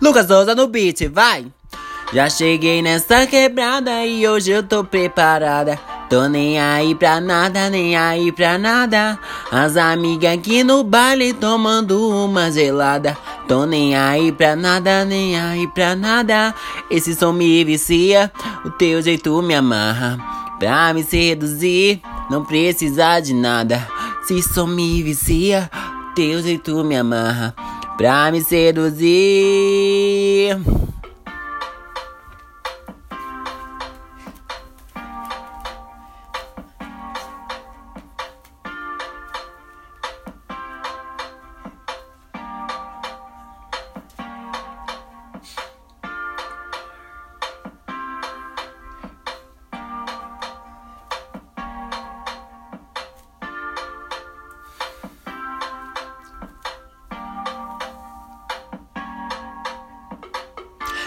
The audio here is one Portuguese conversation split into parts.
Lucas Souza no beat, vai! Já cheguei nessa quebrada e hoje eu tô preparada. Tô nem aí pra nada, nem aí pra nada. As amigas aqui no baile tomando uma gelada. Tô nem aí pra nada, nem aí pra nada. Esse som me vicia, o teu jeito me amarra. Pra me seduzir, não precisa de nada. Se som me vicia, o teu jeito me amarra. Pra me seduzir.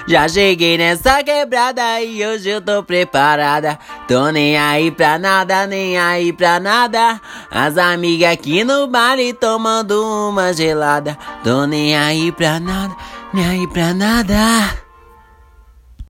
Já cheguei nessa quebrada e hoje eu tô preparada. Tô nem aí pra nada, nem aí pra nada. As amigas aqui no baile tomando uma gelada. Tô nem aí pra nada, nem aí pra nada.